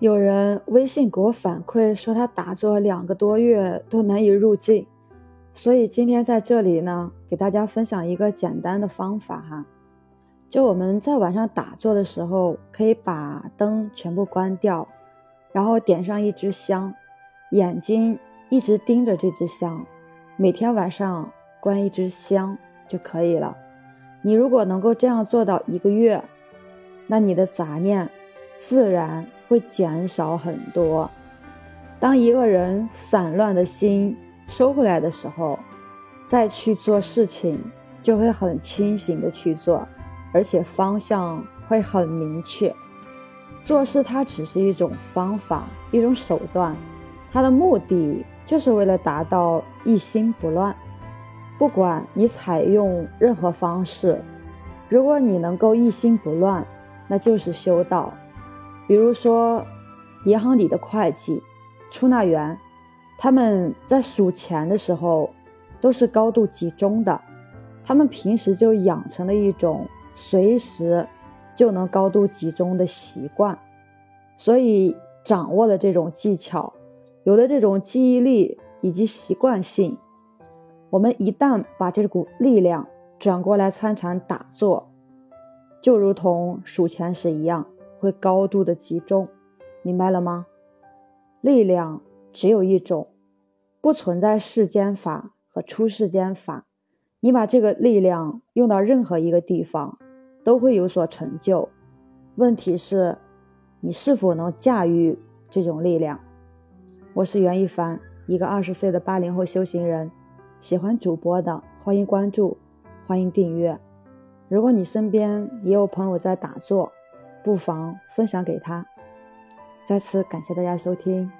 有人微信给我反馈说，他打坐两个多月都难以入静，所以今天在这里呢，给大家分享一个简单的方法哈。就我们在晚上打坐的时候，可以把灯全部关掉，然后点上一支香，眼睛一直盯着这支香，每天晚上关一支香就可以了。你如果能够这样做到一个月，那你的杂念自然。会减少很多。当一个人散乱的心收回来的时候，再去做事情就会很清醒的去做，而且方向会很明确。做事它只是一种方法，一种手段，它的目的就是为了达到一心不乱。不管你采用任何方式，如果你能够一心不乱，那就是修道。比如说，银行里的会计、出纳员，他们在数钱的时候都是高度集中的，他们平时就养成了一种随时就能高度集中的习惯，所以掌握了这种技巧，有了这种记忆力以及习惯性，我们一旦把这股力量转过来参禅打坐，就如同数钱时一样。会高度的集中，明白了吗？力量只有一种，不存在世间法和出世间法。你把这个力量用到任何一个地方，都会有所成就。问题是，你是否能驾驭这种力量？我是袁一凡，一个二十岁的八零后修行人。喜欢主播的，欢迎关注，欢迎订阅。如果你身边也有朋友在打坐，不妨分享给他。再次感谢大家收听。